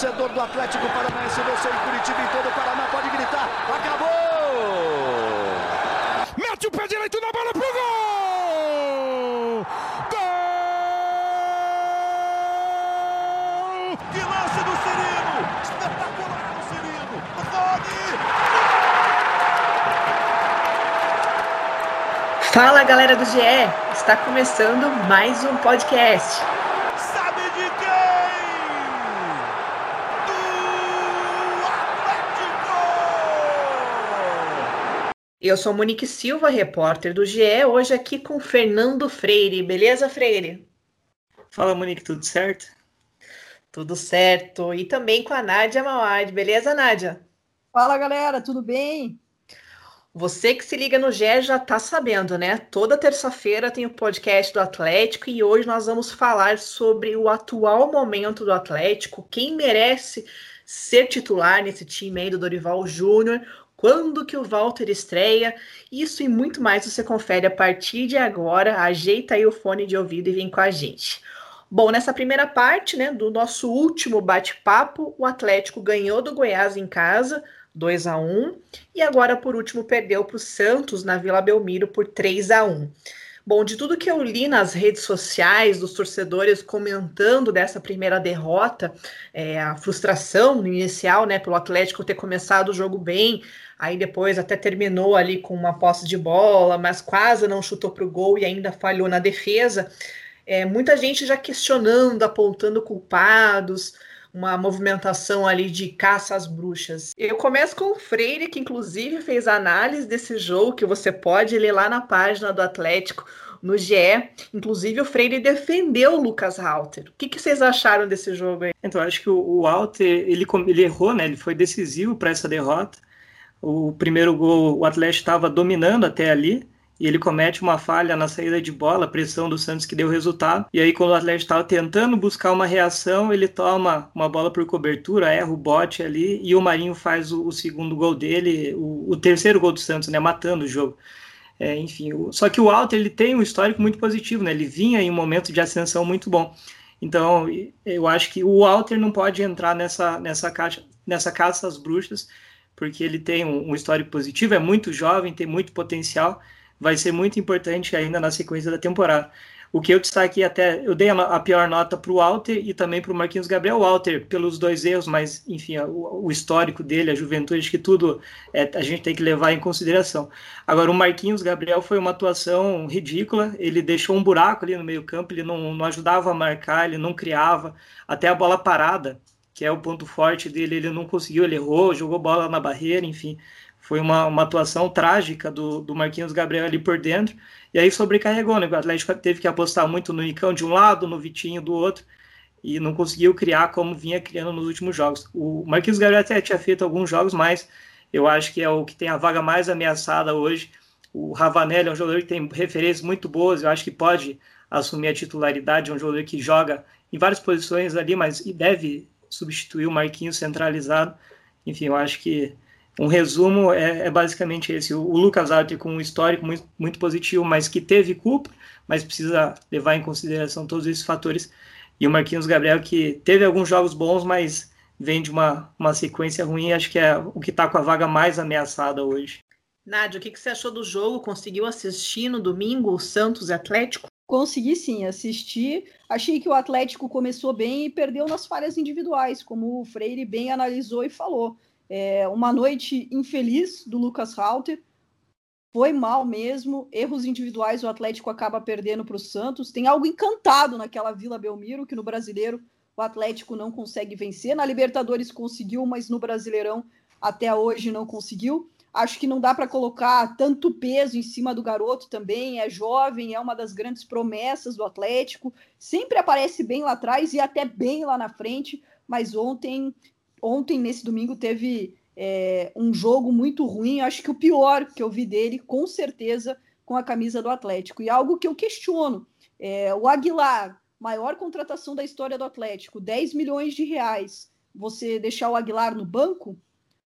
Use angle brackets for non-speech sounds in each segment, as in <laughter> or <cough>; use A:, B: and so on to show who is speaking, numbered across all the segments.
A: torcedor do Atlético Paranaense, você em Curitiba e todo o Paraná pode gritar. Acabou!
B: Mete o pé direito na bola pro gol! Gol!
A: Que lance do Cirino! Espetacular o Cirino! Rony!
C: Fala galera do GE, está começando mais um podcast.
A: Sabe de quem? Do Atlético!
C: Eu sou Monique Silva, repórter do GE, hoje aqui com Fernando Freire. Beleza, Freire?
D: Fala, Monique, tudo certo?
C: Tudo certo. E também com a Nádia Mauad. Beleza, Nádia?
E: Fala, galera, tudo bem?
C: Você que se liga no GE já tá sabendo, né? Toda terça-feira tem o podcast do Atlético e hoje nós vamos falar sobre o atual momento do Atlético, quem merece ser titular nesse time aí do Dorival Júnior, quando que o Walter estreia, isso e muito mais você confere a partir de agora. Ajeita aí o fone de ouvido e vem com a gente. Bom, nessa primeira parte, né, do nosso último bate-papo, o Atlético ganhou do Goiás em casa, 2 a 1 e agora por último perdeu para o Santos na Vila Belmiro por 3 a 1. Bom, de tudo que eu li nas redes sociais dos torcedores comentando dessa primeira derrota, é, a frustração inicial, né, pelo Atlético ter começado o jogo bem, aí depois até terminou ali com uma posse de bola, mas quase não chutou para o gol e ainda falhou na defesa. É, muita gente já questionando, apontando culpados, uma movimentação ali de caça às bruxas. Eu começo com o Freire, que inclusive fez análise desse jogo, que você pode ler lá na página do Atlético, no GE. Inclusive, o Freire defendeu o Lucas Halter. O que, que vocês acharam desse jogo aí?
D: Então, acho que o, o Alter, ele, ele errou, né? Ele foi decisivo para essa derrota. O primeiro gol, o Atlético estava dominando até ali, e ele comete uma falha na saída de bola, pressão do Santos que deu resultado. E aí, quando o Atlético estava tentando buscar uma reação, ele toma uma bola por cobertura, erra o bote ali, e o Marinho faz o, o segundo gol dele, o, o, terceiro gol do Santos, né, matando o jogo. É, enfim, o, só que o Alto ele tem um histórico muito positivo, né? Ele vinha em um momento de ascensão muito bom. Então, eu acho que o Walter não pode entrar nessa, nessa, caixa, nessa caça às bruxas, porque ele tem um, um histórico positivo, é muito jovem, tem muito potencial, vai ser muito importante ainda na sequência da temporada. O que eu destaquei até, eu dei a, pior nota para o Walter e também para o Marquinhos Gabriel Walter, pelos dois erros, mas enfim, o, o histórico dele, a juventude, acho que tudo é, a gente tem que levar em consideração. Agora, o Marquinhos Gabriel foi uma atuação ridícula, ele deixou um buraco ali no meio-campo, ele não, não ajudava a marcar, ele não criava, até a bola parada, que é o ponto forte dele, ele não conseguiu, ele errou, jogou bola na barreira, enfim foi uma, uma atuação trágica do, do Marquinhos Gabriel ali por dentro, e aí sobrecarregou, né? O Atlético teve que apostar muito no Nicão de um lado, no Vitinho do outro, e não conseguiu criar como vinha criando nos últimos jogos. O Marquinhos Gabriel até tinha feito alguns jogos, mas eu acho que é o que tem a vaga mais ameaçada hoje. O Ravanelli é um jogador que tem referências muito boas, eu acho que pode assumir a titularidade, é um jogador que joga em várias posições ali, mas deve substituir o Marquinhos centralizado. Enfim, eu acho que um resumo é, é basicamente esse. O, Lucas Arte com um histórico muito, muito positivo, mas que teve culpa, mas precisa levar em consideração todos esses fatores. E o Marquinhos Gabriel, que teve alguns jogos bons, mas vem de uma, uma sequência ruim, acho que é o que está com a vaga mais ameaçada hoje.
C: Nádia, o que, que você achou do jogo? Conseguiu assistir no domingo o Santos Atlético?
E: Consegui sim, assistir. Achei que o Atlético começou bem e perdeu nas falhas individuais, como o Freire bem analisou e falou. É uma noite infeliz do Lucas Halter. Foi mal mesmo. Erros individuais, o Atlético acaba perdendo para o Santos. Tem algo encantado naquela Vila Belmiro, que no brasileiro o Atlético não consegue vencer. Na Libertadores conseguiu, mas no Brasileirão até hoje não conseguiu. Acho que não dá para colocar tanto peso em cima do garoto também. É jovem, é uma das grandes promessas do Atlético. Sempre aparece bem lá atrás e até bem lá na frente. Mas ontem ontem, nesse domingo, teve é, um jogo muito ruim. Acho que o pior que eu vi dele, com certeza, com a camisa do Atlético. E algo que eu questiono: é, o Aguilar, maior contratação da história do Atlético, 10 milhões de reais. Você deixar o Aguilar no banco?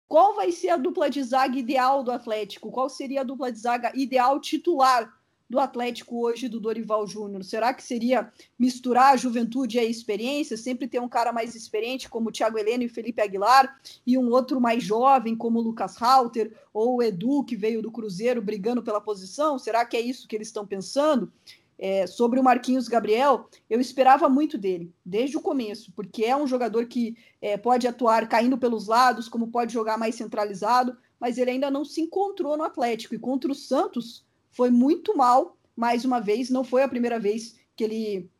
E: Qual vai ser a dupla de zaga ideal do Atlético? Qual seria a dupla de zaga ideal titular do Atlético hoje do Dorival Júnior? Será que seria misturar a juventude e a experiência, sempre ter um cara mais experiente como o Thiago Heleno e Felipe Aguilar e um outro mais jovem como o Lucas Halter ou o Edu que veio do Cruzeiro brigando pela posição? Será que é isso que eles estão pensando? É, sobre o Marquinhos Gabriel, eu esperava muito dele, desde o começo, porque é um jogador que é, pode atuar caindo pelos lados, como pode jogar mais centralizado, mas ele ainda não se encontrou no Atlético. E contra o Santos foi muito mal, mais uma vez. Não foi a primeira vez que ele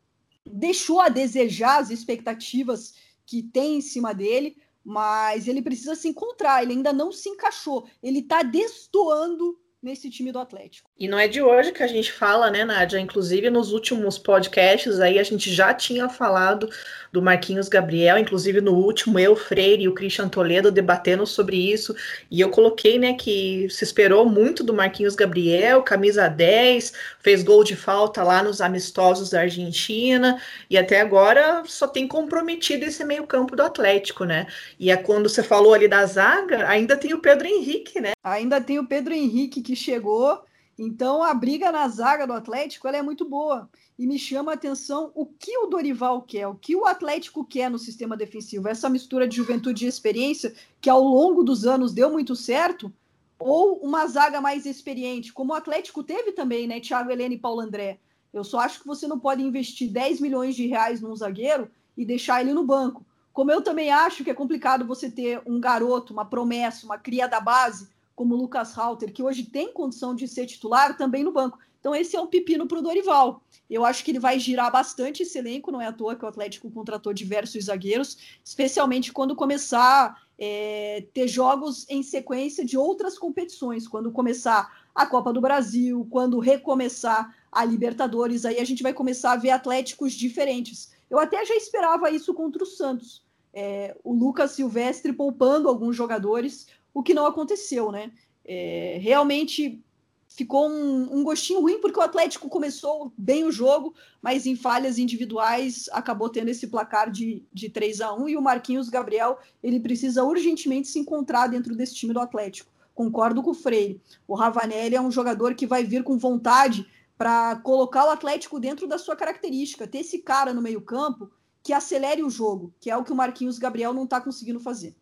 E: deixou a desejar as expectativas que tem em cima dele, mas ele precisa se encontrar. Ele ainda não se encaixou. Ele está destoando nesse time do Atlético.
C: E não é de hoje que a gente fala, né, Nádia? Inclusive nos últimos podcasts aí a gente já tinha falado do Marquinhos Gabriel, inclusive no último eu, Freire e o Christian Toledo debatendo sobre isso, e eu coloquei, né, que se esperou muito do Marquinhos Gabriel, camisa 10, fez gol de falta lá nos amistosos da Argentina, e até agora só tem comprometido esse meio-campo do Atlético, né? E é quando você falou ali da zaga, ainda tem o Pedro Henrique, né?
E: Ainda tem o Pedro Henrique que chegou, então a briga na zaga do Atlético é muito boa e me chama a atenção o que o Dorival quer, o que o Atlético quer no sistema defensivo. Essa mistura de juventude e experiência que ao longo dos anos deu muito certo, ou uma zaga mais experiente, como o Atlético teve também, né? Thiago Helena e Paulo André. Eu só acho que você não pode investir 10 milhões de reais num zagueiro e deixar ele no banco. Como eu também acho que é complicado você ter um garoto, uma promessa, uma cria da base, como o Lucas Halter, que hoje tem condição de ser titular também no banco. Então, esse é um pepino para o Dorival. Eu acho que ele vai girar bastante esse elenco, não é à toa que o Atlético contratou diversos zagueiros, especialmente quando começar é, ter jogos em sequência de outras competições, quando começar a Copa do Brasil, quando recomeçar a Libertadores, aí a gente vai começar a ver Atléticos diferentes. Eu até já esperava isso contra o Santos. É, o Lucas Silvestre poupando alguns jogadores, o que não aconteceu, né? É, realmente ficou um, um, gostinho ruim porque o Atlético começou bem o jogo, mas em falhas individuais acabou tendo esse placar de, de 3 a 1 e o Marquinhos Gabriel ele precisa urgentemente se encontrar dentro desse time do Atlético. Concordo com o Freire. O Ravanelli é um jogador que vai vir com vontade para colocar o Atlético dentro da sua característica, ter esse cara no meio-campo que acelere o jogo, que é o que o Marquinhos Gabriel não está conseguindo fazer.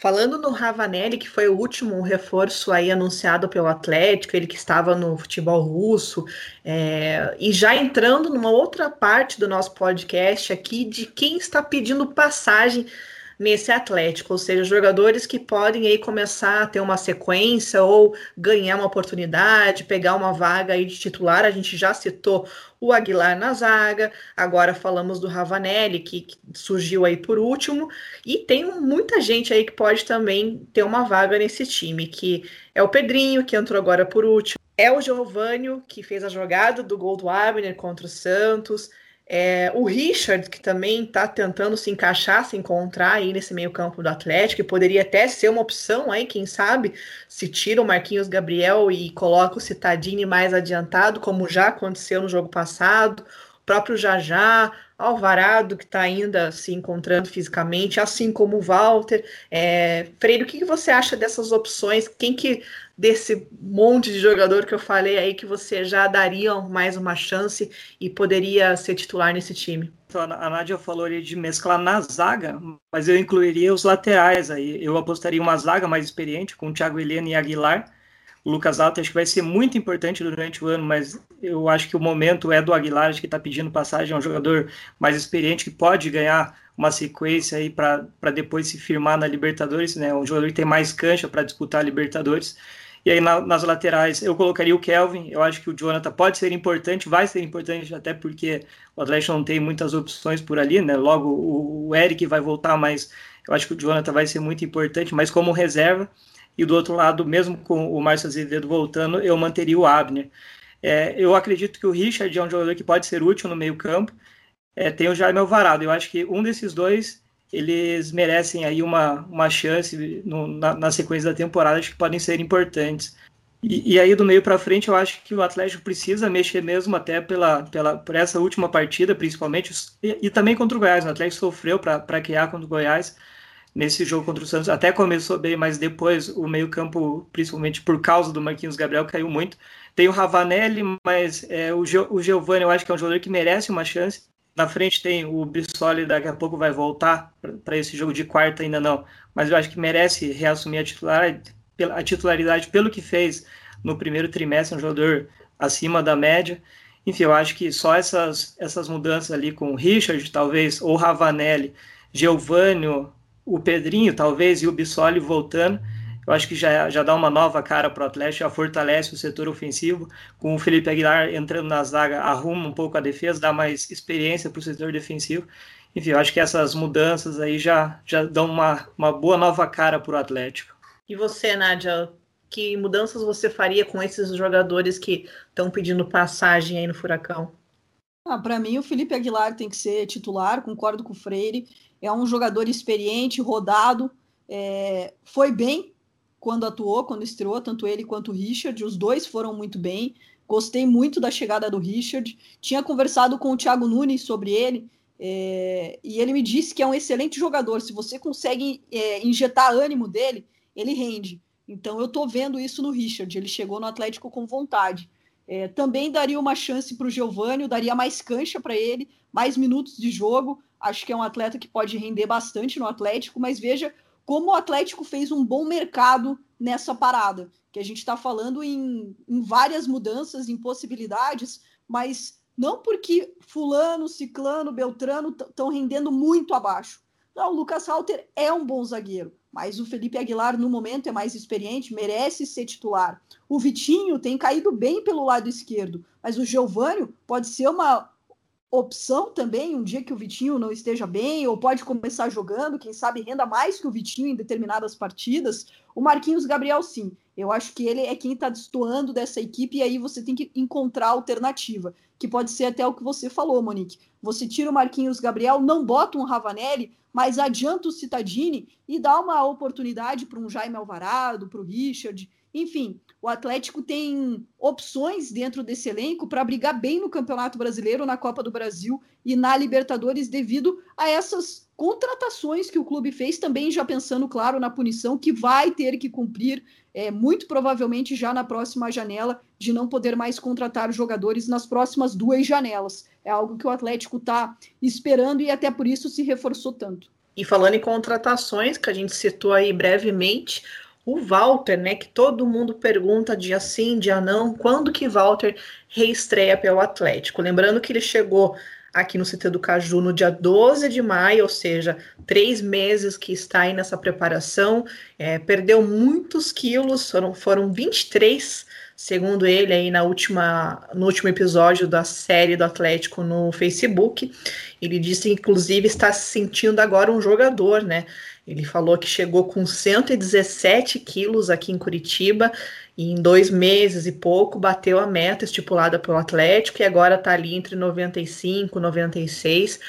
C: Falando no Ravanelli, que foi o último reforço aí anunciado pelo Atlético, ele que estava no futebol russo, é, e já entrando numa outra parte do nosso podcast aqui de quem está pedindo passagem nesse Atlético, ou seja, jogadores que podem aí começar a ter uma sequência ou ganhar uma oportunidade, pegar uma vaga aí de titular. A gente já citou o Aguilar na zaga, agora falamos do Ravanelli, que, que surgiu aí por último, e tem muita gente aí que pode também ter uma vaga nesse time, que é o Pedrinho, que entrou agora por último, é o Giovânio, que fez a jogada do gol do Abner contra o Santos, é, o Richard, que também está tentando se encaixar, se encontrar aí nesse meio campo do Atlético, que poderia até ser uma opção aí, quem sabe, se tira o Marquinhos Gabriel e coloca o Citadini mais adiantado, como já aconteceu no jogo passado, próprio Jajá, Alvarado, que está ainda se encontrando fisicamente, assim como o Walter. É, Freire, o que, que você acha dessas opções? Quem que desse monte de jogador que eu falei aí que você já daria mais uma chance e poderia ser titular nesse time?
D: Então, a Nádia falou ali de mesclar na zaga, mas eu incluiria os laterais aí. Eu apostaria uma zaga mais experiente com o Thiago Helena e Aguilar. O Lucas Alto acho que vai ser muito importante durante o ano, mas eu acho que o momento é do Aguilar, acho que está pedindo passagem, é um jogador mais experiente que pode ganhar uma sequência aí para depois se firmar na Libertadores, né? Um jogador que tem mais cancha para disputar a Libertadores. E aí na, nas laterais eu colocaria o Kelvin. Eu acho que o Jonathan pode ser importante, vai ser importante, até porque o Atlético não tem muitas opções por ali, né? Logo o, o Eric vai voltar, mas eu acho que o Jonathan vai ser muito importante, mas como reserva. E do outro lado, mesmo com o Márcio Azevedo voltando, eu manteria o Abner. É, eu acredito que o Richard é um jogador que pode ser útil no meio-campo. É, tem o Jaime Alvarado. Eu acho que um desses dois eles merecem aí uma, uma chance no, na, na, sequência da temporada, acho que podem ser importantes. E, e aí, do meio para frente, eu acho que o Atlético precisa mexer mesmo até pela, pela, por essa última partida, principalmente, e, e também contra o Goiás. O Atlético sofreu para criar contra o Goiás. Nesse jogo contra o Santos. Até começou bem, mas depois o meio-campo, principalmente por causa do Marquinhos Gabriel, caiu muito. Tem o Ravanelli, mas é, o, Gio, o Giovanni eu acho que é um jogador que merece uma chance. Na frente tem o Bissoli, daqui a pouco vai voltar para esse jogo de quarta, ainda não. Mas eu acho que merece reassumir a, titular, a titularidade pelo que fez no primeiro trimestre, um jogador acima da média. Enfim, eu acho que só essas, essas mudanças ali com o Richard, talvez, ou Ravanelli, Giovanni, o Pedrinho, talvez, e o Bissoli voltando, eu acho que já, já dá uma nova cara para o Atlético, já fortalece o setor ofensivo. Com o Felipe Aguilar entrando na zaga, arruma um pouco a defesa, dá mais experiência para o setor defensivo. Enfim, eu acho que essas mudanças aí já, já dão uma, uma boa nova cara para o Atlético.
C: E você, Nádia, que mudanças você faria com esses jogadores que estão pedindo passagem aí no Furacão?
E: Ah, para mim, o Felipe Aguilar tem que ser titular, concordo com o Freire. É um jogador experiente, rodado, é, foi bem quando atuou, quando estreou, tanto ele quanto o Richard. Os dois foram muito bem. Gostei muito da chegada do Richard. Tinha conversado com o Thiago Nunes sobre ele. É, e ele me disse que é um excelente jogador. Se você consegue é, injetar ânimo dele, ele rende. Então eu tô vendo isso no Richard. Ele chegou no Atlético com vontade. É, também daria uma chance para o Giovanni, daria mais cancha para ele, mais minutos de jogo. Acho que é um atleta que pode render bastante no Atlético, mas veja como o Atlético fez um bom mercado nessa parada. Que a gente está falando em, em várias mudanças, em possibilidades, mas não porque Fulano, Ciclano, Beltrano estão rendendo muito abaixo. Não, o Lucas Halter é um bom zagueiro mas o Felipe Aguilar, no momento, é mais experiente, merece ser titular. O Vitinho tem caído bem pelo lado esquerdo, mas o Giovânio pode ser uma opção também, um dia que o Vitinho não esteja bem, ou pode começar jogando, quem sabe renda mais que o Vitinho em determinadas partidas. O Marquinhos Gabriel, sim. Eu acho que ele é quem está destoando dessa equipe, e aí você tem que encontrar alternativa, que pode ser até o que você falou, Monique. Você tira o Marquinhos Gabriel, não bota um Ravanelli, mas adianta o Citadini e dá uma oportunidade para um Jaime Alvarado, para o Richard. Enfim, o Atlético tem opções dentro desse elenco para brigar bem no Campeonato Brasileiro, na Copa do Brasil e na Libertadores, devido a essas contratações que o clube fez, também já pensando, claro, na punição que vai ter que cumprir, é, muito provavelmente já na próxima janela, de não poder mais contratar jogadores nas próximas duas janelas. É algo que o Atlético está esperando e até por isso se reforçou tanto.
C: E falando em contratações, que a gente citou aí brevemente, o Walter, né, que todo mundo pergunta dia sim, dia não, quando que Walter reestreia pelo Atlético. Lembrando que ele chegou aqui no CT do Caju no dia 12 de maio, ou seja, três meses que está aí nessa preparação, é, perdeu muitos quilos, foram, foram 23 segundo ele aí na última, no último episódio da série do Atlético no Facebook. Ele disse, inclusive, está se sentindo agora um jogador, né? Ele falou que chegou com 117 quilos aqui em Curitiba e em dois meses e pouco bateu a meta estipulada pelo Atlético e agora está ali entre 95 e 96.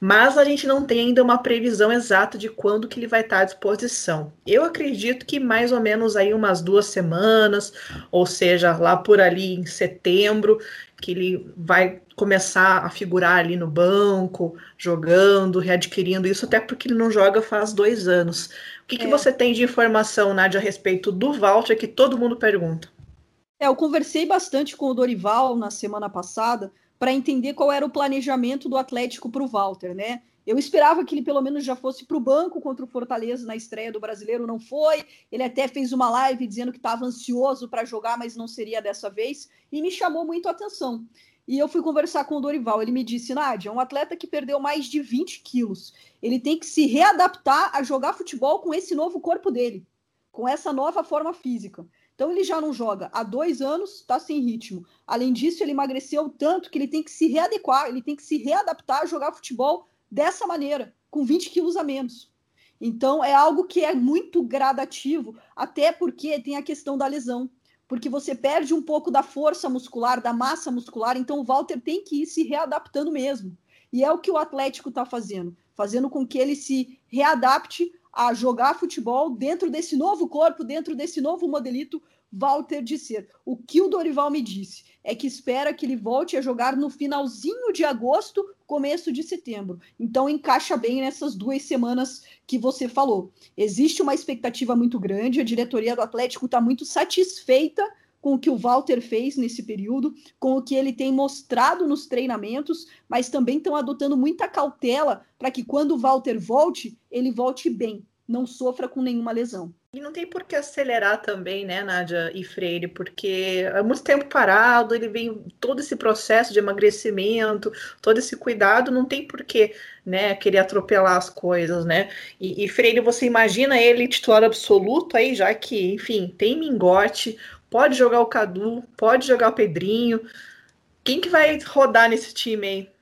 C: Mas a gente não tem ainda uma previsão exata de quando que ele vai estar tá à disposição. Eu acredito que mais ou menos aí umas duas semanas, ou seja, lá por ali em setembro, que ele vai começar a figurar ali no banco, jogando, readquirindo isso, até porque ele não joga faz dois anos. O que, que é. você tem de informação, Nádia, a respeito do Walter, que todo mundo pergunta?
E: É, eu conversei bastante com o Dorival na semana passada para entender qual era o planejamento do Atlético para o Walter, né? Eu esperava que ele pelo menos já fosse para o banco contra o Fortaleza na estreia do Brasileiro, não foi. Ele até fez uma live dizendo que estava ansioso para jogar, mas não seria dessa vez, e me chamou muito a atenção. E eu fui conversar com o Dorival. Ele me disse: Nádia, é um atleta que perdeu mais de 20 quilos. Ele tem que se readaptar a jogar futebol com esse novo corpo dele, com essa nova forma física. Então ele já não joga há dois anos, está sem ritmo. Além disso, ele emagreceu tanto que ele tem que se readequar, ele tem que se readaptar a jogar futebol dessa maneira, com 20 quilos a menos. Então, é algo que é muito gradativo, até porque tem a questão da lesão. Porque você perde um pouco da força muscular, da massa muscular, então o Walter tem que ir se readaptando mesmo. E é o que o Atlético está fazendo, fazendo com que ele se readapte a jogar futebol dentro desse novo corpo, dentro desse novo modelito Walter de ser. O que o Dorival me disse é que espera que ele volte a jogar no finalzinho de agosto começo de setembro. Então encaixa bem nessas duas semanas que você falou. Existe uma expectativa muito grande, a diretoria do Atlético está muito satisfeita com o que o Walter fez nesse período, com o que ele tem mostrado nos treinamentos, mas também estão adotando muita cautela para que quando o Walter volte, ele volte bem, não sofra com nenhuma lesão.
C: E não tem por que acelerar também, né, Nádia e Freire, porque é muito tempo parado, ele vem todo esse processo de emagrecimento, todo esse cuidado, não tem por que, né, querer atropelar as coisas, né? E, e Freire, você imagina ele titular absoluto aí, já que, enfim, tem mingote, pode jogar o Cadu, pode jogar o Pedrinho. Quem que vai rodar nesse time aí?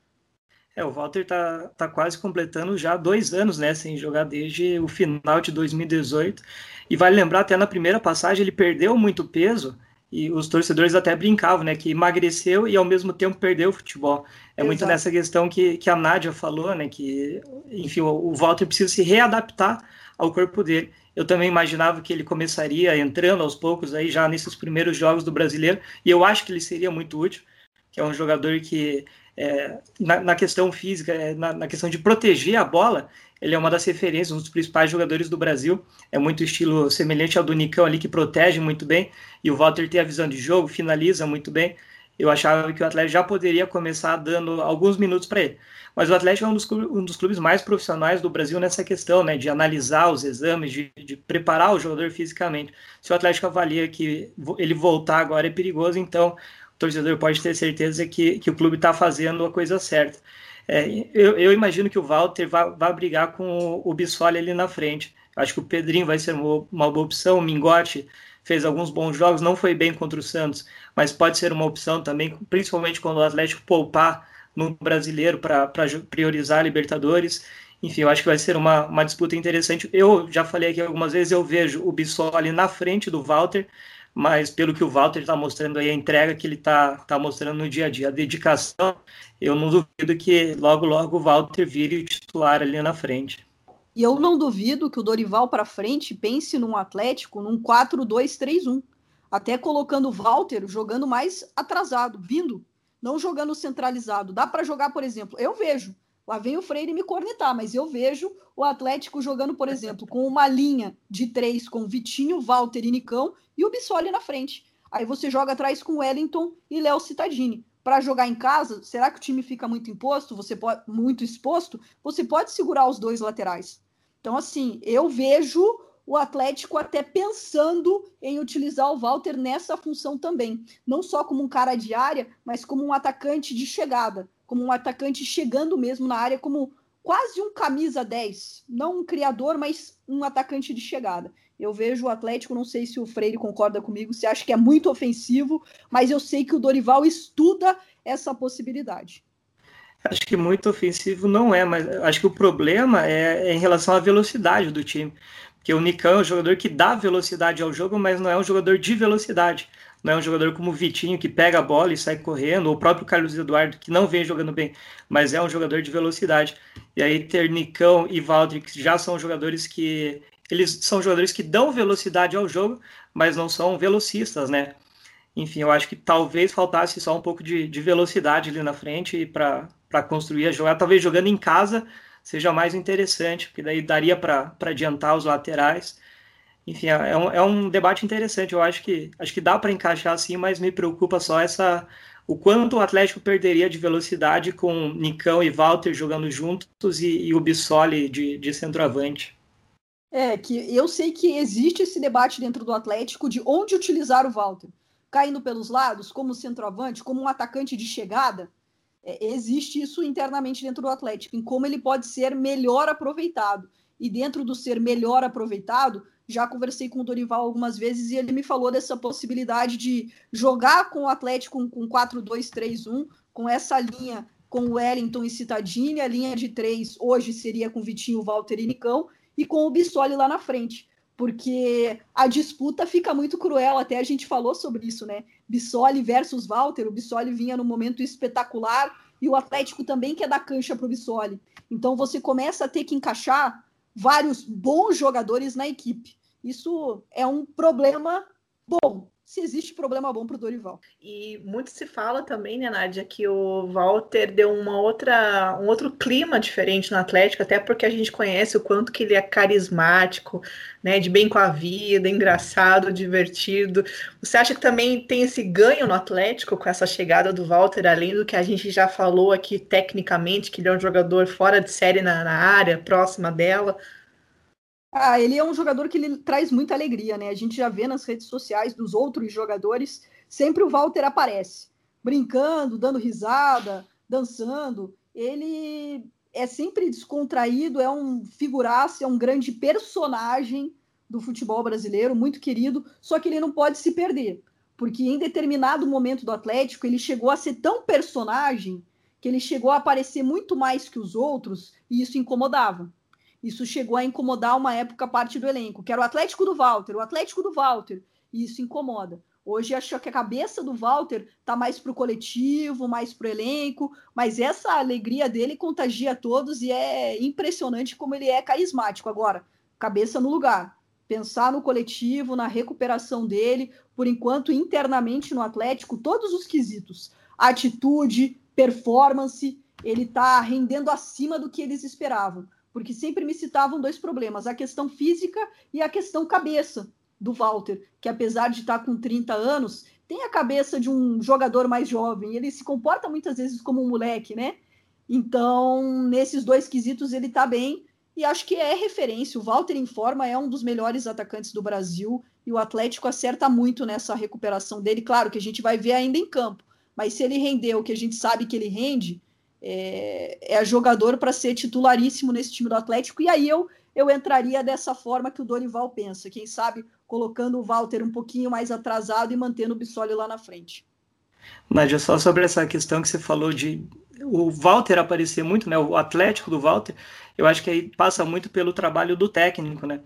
D: É, o Walter tá, tá quase completando já dois anos, né, sem jogar desde o final de 2018. E vale lembrar, até na primeira passagem ele perdeu muito peso e os torcedores até brincavam, né, que emagreceu e ao mesmo tempo perdeu o futebol. É Exato. muito nessa questão que, que a Nádia falou, né, que, enfim, o, Walter precisa se readaptar ao corpo dele. Eu também imaginava que ele começaria entrando aos poucos aí já nesses primeiros jogos do brasileiro, e eu acho que ele seria muito útil, que é um jogador que é, na, na, questão física, é, na, na, questão de proteger a bola, ele é uma das referências, um dos principais jogadores do Brasil. É muito estilo semelhante ao do Nicão ali, que protege muito bem. E o Walter tem a visão de jogo, finaliza muito bem. Eu achava que o Atlético já poderia começar dando alguns minutos para ele. Mas o Atlético é um dos, um dos, clubes mais profissionais do Brasil nessa questão, né, de analisar os exames, de, de, preparar o jogador fisicamente. Se o Atlético avalia que ele voltar agora é perigoso, então torcedor pode ter certeza que, que o clube está fazendo a coisa certa. É, eu, eu, imagino que o Walter vai, brigar com o, o Bissoli ali na frente. Acho que o Pedrinho vai ser uma, uma boa opção. O Mingote fez alguns bons jogos, não foi bem contra o Santos, mas pode ser uma opção também, principalmente quando o Atlético poupar no brasileiro para priorizar a Libertadores. Enfim, eu acho que vai ser uma, uma disputa interessante. Eu já falei aqui algumas vezes, eu vejo o Bissoli na frente do Walter, mas pelo que o Walter está mostrando aí, a entrega que ele está tá mostrando no dia a dia, a dedicação, eu não duvido que logo, logo o Walter vire o titular ali na frente.
E: E eu não duvido que o Dorival para frente pense num Atlético num 4-2-3-1, até colocando o Walter jogando mais atrasado, vindo, não jogando centralizado. Dá para jogar, por exemplo, eu vejo Lá vem o Freire me cornetar, mas eu vejo o Atlético jogando, por exemplo, com uma linha de três com Vitinho, Walter e Nicão e o Bissoli na frente. Aí você joga atrás com Wellington e Léo Cittadini. Para jogar em casa, será que o time fica muito imposto? Você pode muito exposto? Você pode segurar os dois laterais. Então, assim, eu vejo o Atlético até pensando em utilizar o Walter nessa função também. Não só como um cara de área, mas como um atacante de chegada como um atacante chegando mesmo na área, como quase um camisa 10. Não um criador, mas um atacante de chegada. Eu vejo o Atlético, não sei se o Freire concorda comigo, se acha que é muito ofensivo, mas eu sei que o Dorival estuda essa possibilidade.
D: Acho que muito ofensivo não é, mas acho que o problema é, é em relação à velocidade do time. Porque o Nicão é um jogador que dá velocidade ao jogo, mas não é um jogador de velocidade não é um jogador como o Vitinho, que pega a bola e sai correndo, ou o próprio Carlos Eduardo, que não vem jogando bem, mas é um jogador de velocidade. E aí ter Nicão e Valdir, que já são jogadores que. Eles são jogadores que dão velocidade ao jogo, mas não são velocistas, né? Enfim, eu acho que talvez faltasse só um pouco de, de velocidade ali na frente para construir a jogada. Talvez jogando em casa seja mais interessante, porque daí daria para adiantar os laterais enfim, é, é um, é um debate interessante. Eu acho que acho que dá para encaixar assim, mas me preocupa só essa o quanto o Atlético perderia de velocidade com Nicão e Walter jogando juntos e, e o Bissoli de, de centroavante.
E: É, que eu sei que existe esse debate dentro do Atlético de onde utilizar o Walter. Caindo pelos lados, como centroavante, como um atacante de chegada. É, existe isso internamente dentro do Atlético, em como ele pode ser melhor aproveitado. E dentro do ser melhor aproveitado, já conversei com o Dorival algumas vezes e ele me falou dessa possibilidade de jogar com o Atlético com, 4-2-3-1, com essa linha com Wellington e Citadini, a linha de três hoje seria com Vitinho, Walter e Nicão, e com o Bissoli lá na frente. Porque a disputa fica muito cruel, até a gente falou sobre isso, né? Bissoli versus Walter, o Bissoli vinha num momento espetacular e o Atlético também quer dar cancha para o Bissoli. Então você começa a ter que encaixar vários bons jogadores na equipe. Isso é um problema bom, se existe problema bom para o Dorival.
C: E muito se fala também, né, Nádia, que o Walter deu uma outra, um outro clima diferente no Atlético, até porque a gente conhece o quanto que ele é carismático, né, de bem com a vida, engraçado, divertido. Você acha que também tem esse ganho no Atlético com essa chegada do Walter, além do que a gente já falou aqui tecnicamente, que ele é um jogador fora de série na, na área, próxima dela?
E: Ah, ele é um jogador que ele traz muita alegria, né? A gente já vê nas redes sociais dos outros jogadores, sempre o Walter aparece, brincando, dando risada, dançando. Ele é sempre descontraído, é um figuraça, é um grande personagem do futebol brasileiro, muito querido, só que ele não pode se perder, porque em determinado momento do Atlético ele chegou a ser tão personagem que ele chegou a aparecer muito mais que os outros e isso incomodava. Isso chegou a incomodar uma época parte do elenco, que era o Atlético do Walter, o Atlético do Walter, e isso incomoda. Hoje acho que a cabeça do Walter tá mais pro coletivo, mais pro elenco, mas essa alegria dele contagia todos e é impressionante como ele é carismático. Agora, cabeça no lugar, pensar no coletivo, na recuperação dele, por enquanto internamente no Atlético, todos os quesitos, atitude, performance, ele tá rendendo acima do que eles esperavam porque sempre me citavam dois problemas: a questão física e a questão cabeça do Walter, que apesar de estar com 30 anos, tem a cabeça de um jogador mais jovem. Ele se comporta muitas vezes como um moleque, né? Então, nesses dois quesitos, ele está bem. E acho que é referência. O Walter em forma é um dos melhores atacantes do Brasil. E o Atlético acerta muito nessa recuperação dele. Claro que a gente vai ver ainda em campo. Mas se ele render o que a gente sabe que ele rende, é, é jogador para ser titularíssimo nesse time do Atlético, e aí eu, eu entraria dessa forma que o Dorival pensa, quem sabe colocando o Walter um pouquinho mais atrasado e mantendo o Bissoli lá na frente.
D: Nádia, só sobre essa questão que você falou de o Walter aparecer muito, né? O Atlético do Walter, eu acho que aí passa muito pelo trabalho do técnico, né?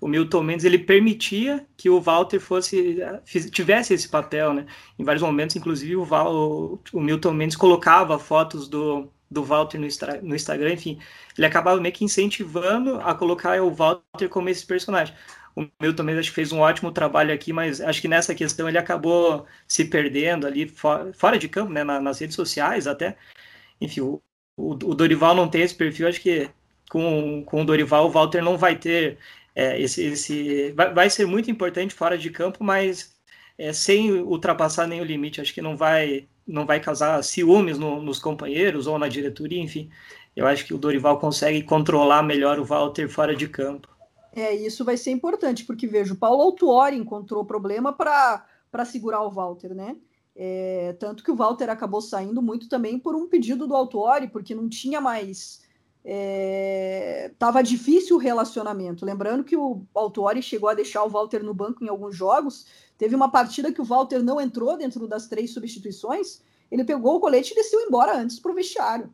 D: O Milton Mendes ele permitia que o Walter fosse tivesse esse papel, né? Em vários momentos, inclusive o, Val, o Milton Mendes colocava fotos do, do Walter no, no Instagram, enfim, ele acabava meio que incentivando a colocar o Walter como esse personagem. O Milton Mendes acho que fez um ótimo trabalho aqui, mas acho que nessa questão ele acabou se perdendo ali fora, fora de campo, né? nas redes sociais até. Enfim, o, o, Dorival não tem esse perfil, acho que com, com o Dorival, o Walter não vai ter é, esse. esse vai, vai, ser muito importante fora de campo, mas é, sem ultrapassar nenhum limite. Acho que não vai, não vai causar ciúmes no, nos companheiros ou na diretoria, enfim. Eu acho que o Dorival consegue controlar melhor o Walter fora de campo.
E: É, isso vai ser importante, porque vejo, o Paulo Autuori encontrou problema para segurar o Walter, né? É, tanto que o Walter acabou saindo muito também por um pedido do Autuori, porque não tinha mais estava é, difícil o relacionamento. Lembrando que o Autori chegou a deixar o Walter no banco em alguns jogos. Teve uma partida que o Walter não entrou dentro das três substituições. Ele pegou o colete e desceu embora antes para o vestiário.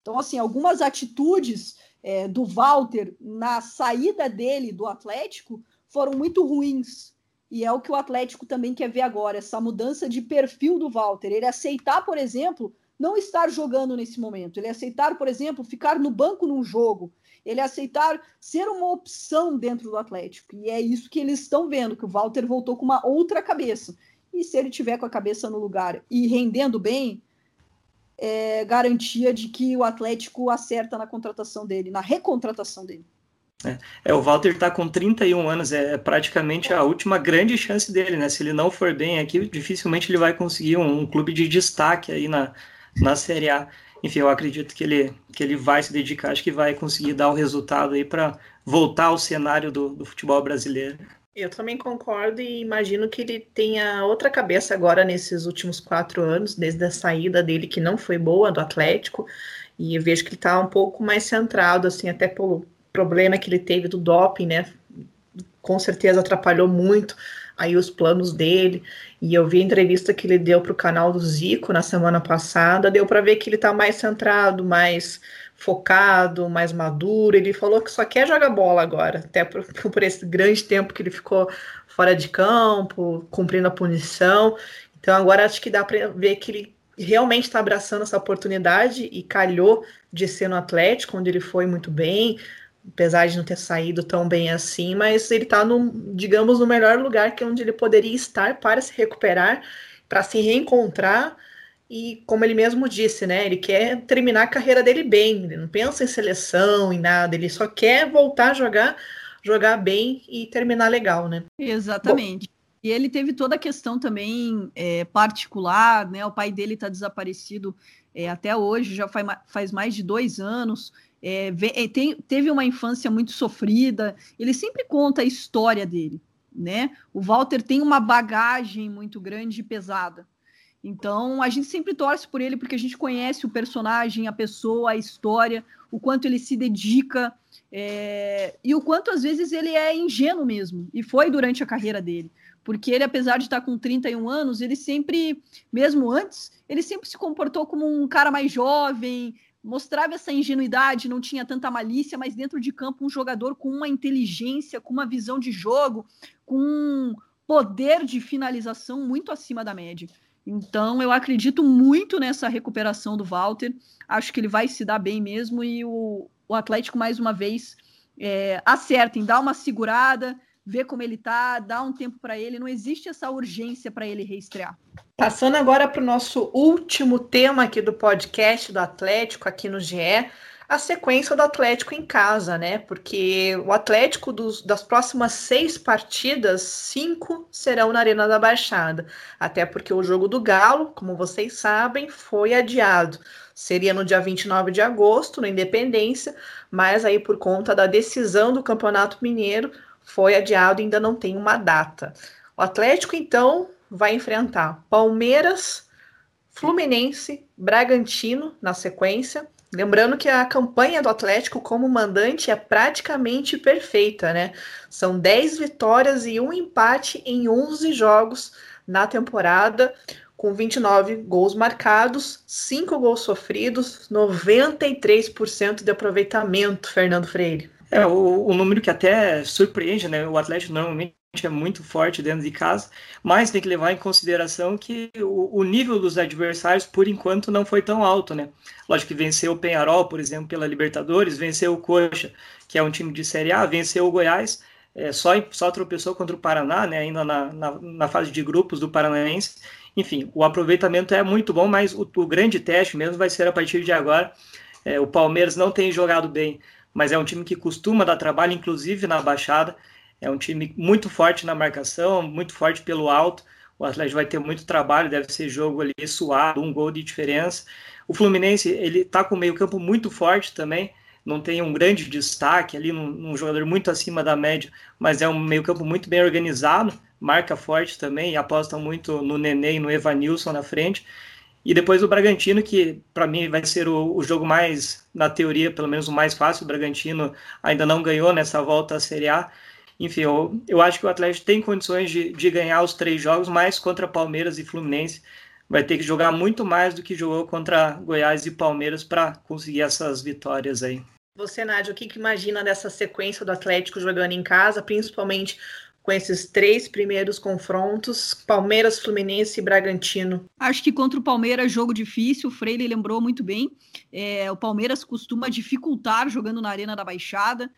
E: Então, assim, algumas atitudes é, do Walter na saída dele do Atlético foram muito ruins. E é o que o Atlético também quer ver agora, essa mudança de perfil do Walter. Ele aceitar, por exemplo, não estar jogando nesse momento, ele aceitar, por exemplo, ficar no banco num jogo, ele aceitar ser uma opção dentro do Atlético. E é isso que eles estão vendo, que o Walter voltou com uma outra cabeça. E se ele tiver com a cabeça no lugar e rendendo bem, é garantia de que o Atlético acerta na contratação dele, na recontratação dele.
D: É, é o Walter está com 31 anos, é praticamente a última grande chance dele, né? Se ele não for bem aqui, dificilmente ele vai conseguir um, um clube de destaque aí na, na Série A. Enfim, eu acredito que ele, que ele vai se dedicar, acho que vai conseguir dar o resultado aí para voltar ao cenário do, do futebol brasileiro.
C: Eu também concordo e imagino que ele tenha outra cabeça agora nesses últimos quatro anos, desde a saída dele, que não foi boa, do Atlético, e eu vejo que ele está um pouco mais centrado, assim, até pelo problema que ele teve do doping, né? Com certeza atrapalhou muito aí os planos dele. E eu vi a entrevista que ele deu para o canal do Zico na semana passada, deu para ver que ele está mais centrado, mais focado, mais maduro. Ele falou que só quer jogar bola agora, até por, <laughs> por esse grande tempo que ele ficou fora de campo, cumprindo a punição. Então agora acho que dá para ver que ele realmente está abraçando essa oportunidade e calhou de ser no Atlético, onde ele foi muito bem, apesar de não ter saído tão bem assim, mas ele está no, digamos, no melhor lugar que é onde ele poderia estar para se recuperar, para se reencontrar e como ele mesmo disse, né, ele quer terminar a carreira dele bem, ele não pensa em seleção, em nada, ele só quer voltar a jogar, jogar bem e terminar legal, né?
E: Exatamente. Bom, e ele teve toda a questão também é, particular, né? O pai dele está desaparecido é, até hoje, já faz, faz mais de dois anos. É, é, tem, teve uma infância muito sofrida. Ele sempre conta a história dele, né? O Walter tem uma bagagem muito grande e pesada. Então a gente sempre torce por ele porque a gente conhece o personagem, a pessoa, a história, o quanto ele se dedica é, e o quanto às vezes ele é ingênuo mesmo. E foi durante a carreira dele porque ele, apesar de estar com 31 anos, ele sempre, mesmo antes, ele sempre se comportou como um cara mais jovem, mostrava essa ingenuidade, não tinha tanta malícia, mas dentro de campo um jogador com uma inteligência, com uma visão de jogo, com um poder de finalização muito acima da média. Então, eu acredito muito nessa recuperação do Walter. Acho que ele vai se dar bem mesmo e o, o Atlético, mais uma vez, é, acerta em dar uma segurada, ver como ele tá, dar um tempo para ele. Não existe essa urgência para ele reestrear.
C: Passando agora para o nosso último tema aqui do podcast do Atlético, aqui no GE, a sequência do Atlético em casa, né? Porque o Atlético dos, das próximas seis partidas, cinco serão na Arena da Baixada. Até porque o jogo do Galo, como vocês sabem, foi adiado. Seria no dia 29 de agosto, na Independência, mas aí por conta da decisão do Campeonato Mineiro, foi adiado e ainda não tem uma data. O Atlético, então, vai enfrentar Palmeiras, Fluminense, Bragantino na sequência. Lembrando que a campanha do Atlético como mandante é praticamente perfeita, né? São 10 vitórias e um empate em 11 jogos na temporada, com 29 gols marcados, 5 gols sofridos, 93% de aproveitamento, Fernando Freire.
D: É, o, o número que até surpreende, né? O Atlético normalmente é muito forte dentro de casa, mas tem que levar em consideração que o, o, nível dos adversários, por enquanto, não foi tão alto, né? Lógico que venceu o Penharol, por exemplo, pela Libertadores, venceu o Coxa, que é um time de Série A, venceu o Goiás, é, só, só tropeçou contra o Paraná, né? Ainda na, na, na fase de grupos do Paranaense. Enfim, o aproveitamento é muito bom, mas o, o grande teste mesmo vai ser a partir de agora. É, o Palmeiras não tem jogado bem mas é um time que costuma dar trabalho, inclusive na baixada. É um time muito forte na marcação, muito forte pelo alto. O Atlético vai ter muito trabalho, deve ser jogo ali suado, um gol de diferença. O Fluminense, ele tá com o meio-campo muito forte também, não tem um grande destaque ali, um, jogador muito acima da média, mas é um meio-campo muito bem organizado, marca forte também e aposta muito no Nenê e no Evanilson na frente. E depois o Bragantino, que para mim vai ser o, o, jogo mais, na teoria, pelo menos o mais fácil. O Bragantino ainda não ganhou nessa volta à Série A. Enfim, eu, eu acho que o Atlético tem condições de, de ganhar os três jogos, mas contra Palmeiras e Fluminense vai ter que jogar muito mais do que jogou contra Goiás e Palmeiras para conseguir essas vitórias aí.
C: Você, Nádia, o que, que imagina dessa sequência do Atlético jogando em casa, principalmente com esses três primeiros confrontos, Palmeiras, Fluminense e Bragantino?
E: Acho que contra o Palmeiras, jogo difícil, o Freire lembrou muito bem. É, o Palmeiras costuma dificultar jogando na Arena da Baixada.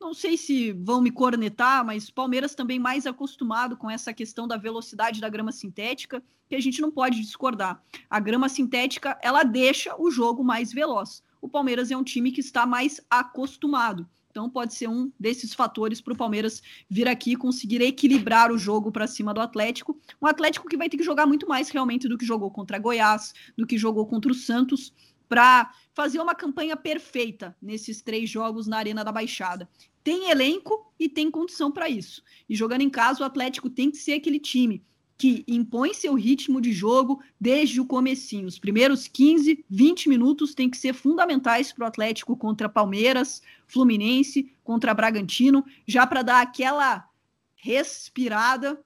E: Não sei se vão me cornetar, mas Palmeiras também mais acostumado com essa questão da velocidade da grama sintética, que a gente não pode discordar. A grama sintética, ela deixa o jogo mais veloz. O Palmeiras é um time que está mais acostumado. Então pode ser um desses fatores para o Palmeiras vir aqui conseguir equilibrar o jogo para cima do Atlético. Um Atlético que vai ter que jogar muito mais realmente do que jogou contra Goiás, do que jogou contra o Santos, para fazer uma campanha perfeita nesses três jogos na Arena da Baixada. Tem elenco e tem condição para isso. E jogando em casa, o Atlético tem que ser aquele time que impõe seu ritmo de jogo desde o comecinho. Os primeiros 15, 20 minutos têm que ser fundamentais para o Atlético contra Palmeiras, Fluminense, contra Bragantino, já para dar aquela respirada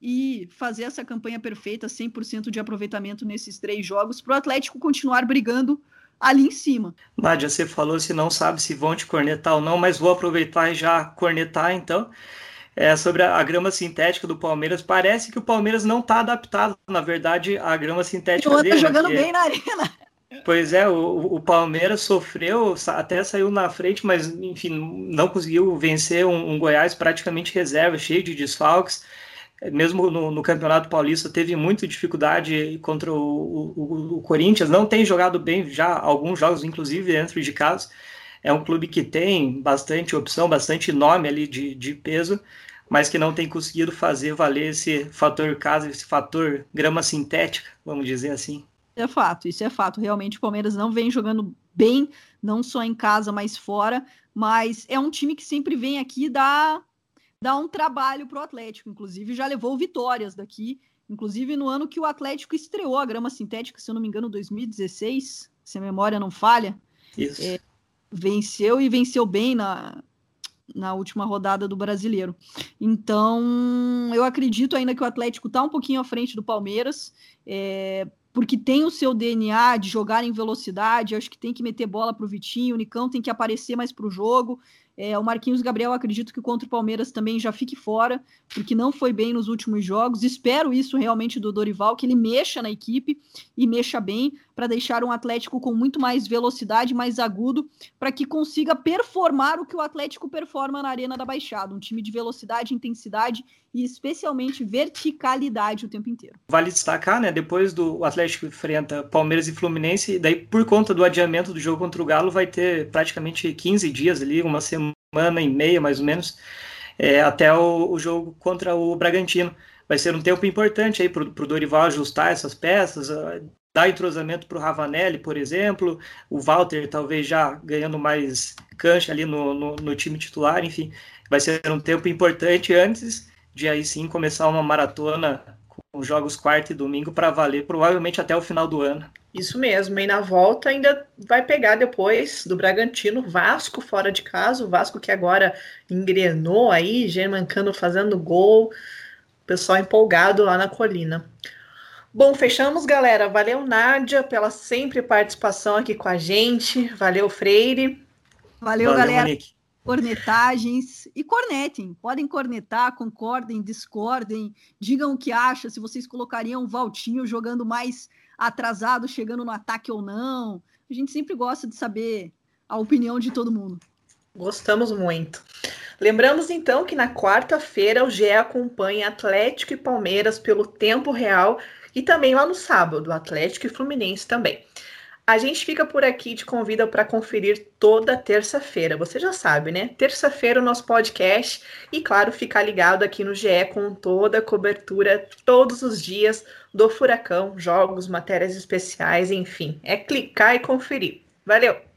E: e fazer essa campanha perfeita, 100% de aproveitamento nesses três jogos, para o Atlético continuar brigando ali em cima.
D: Nádia, você falou se não sabe se vão te cornetar ou não, mas vou aproveitar e já cornetar então é, sobre a, a, grama sintética do Palmeiras. Parece que o Palmeiras não está adaptado, na verdade, à grama sintética
E: o
D: dele.
E: Tá jogando bem na arena.
D: Pois é, o, o, Palmeiras sofreu, até saiu na frente, mas enfim, não conseguiu vencer um, um Goiás praticamente reserva, cheio de desfalques. Mesmo no, no Campeonato Paulista teve muita dificuldade contra o, o, o, Corinthians, não tem jogado bem já alguns jogos, inclusive dentro de casa. É um clube que tem bastante opção, bastante nome ali de, de peso, mas que não tem conseguido fazer valer esse fator casa, esse fator grama sintética, vamos dizer assim
E: é fato, isso é fato. Realmente o Palmeiras não vem jogando bem, não só em casa, mas fora. Mas é um time que sempre vem aqui dar, dar um trabalho para o Atlético. Inclusive, já levou vitórias daqui. Inclusive, no ano que o Atlético estreou a grama sintética, se eu não me engano, 2016, se a memória não falha.
D: Isso. É,
E: venceu e venceu bem na, na última rodada do brasileiro. Então, eu acredito ainda que o Atlético está um pouquinho à frente do Palmeiras. É, porque tem o seu DNA de jogar em velocidade, acho que tem que meter bola para o Vitinho, o Nicão tem que aparecer mais para o jogo. É, o Marquinhos Gabriel, acredito que contra o Palmeiras também já fique fora, porque não foi bem nos últimos jogos. Espero isso realmente do Dorival, que ele mexa na equipe e mexa bem, para deixar um Atlético com muito mais velocidade, mais agudo, para que consiga performar o que o Atlético performa na Arena da Baixada. Um time de velocidade, intensidade e especialmente verticalidade o tempo inteiro.
D: Vale destacar, né? Depois do Atlético enfrenta Palmeiras e Fluminense, daí por conta do adiamento do jogo contra o Galo, vai ter praticamente 15 dias ali, uma semana e meia mais ou menos, é, até o, o jogo contra o Bragantino. Vai ser um tempo importante aí para o Dorival ajustar essas peças, dar entrosamento para o Ravanelli, por exemplo, o Walter talvez já ganhando mais cancha ali no, no, no, time titular, enfim, vai ser um tempo importante antes de aí sim começar uma maratona com jogos quarta e domingo para valer, provavelmente até o final do ano.
C: Isso mesmo, e na volta ainda vai pegar depois do Bragantino, Vasco fora de casa, o Vasco que agora engrenou aí, Germancano fazendo gol, pessoal empolgado lá na colina. Bom, fechamos, galera. Valeu, Nádia, pela sempre participação aqui com a gente. Valeu, Freire.
E: Valeu, Valeu galera. Monique. Cornetagens e cornetem. Podem cornetar, concordem, discordem, digam o que acham, se vocês colocariam o Valtinho jogando mais atrasado, chegando no ataque ou não. A gente sempre gosta de saber a opinião de todo mundo.
C: Gostamos muito. Lembramos então que na quarta-feira o GE acompanha Atlético e Palmeiras pelo tempo real e também lá no sábado, Atlético e Fluminense também. A gente fica por aqui te convida para conferir toda terça-feira. Você já sabe, né? Terça-feira o nosso podcast e claro, ficar ligado aqui no GE com toda a cobertura todos os dias do Furacão, jogos, matérias especiais, enfim. É clicar e conferir. Valeu.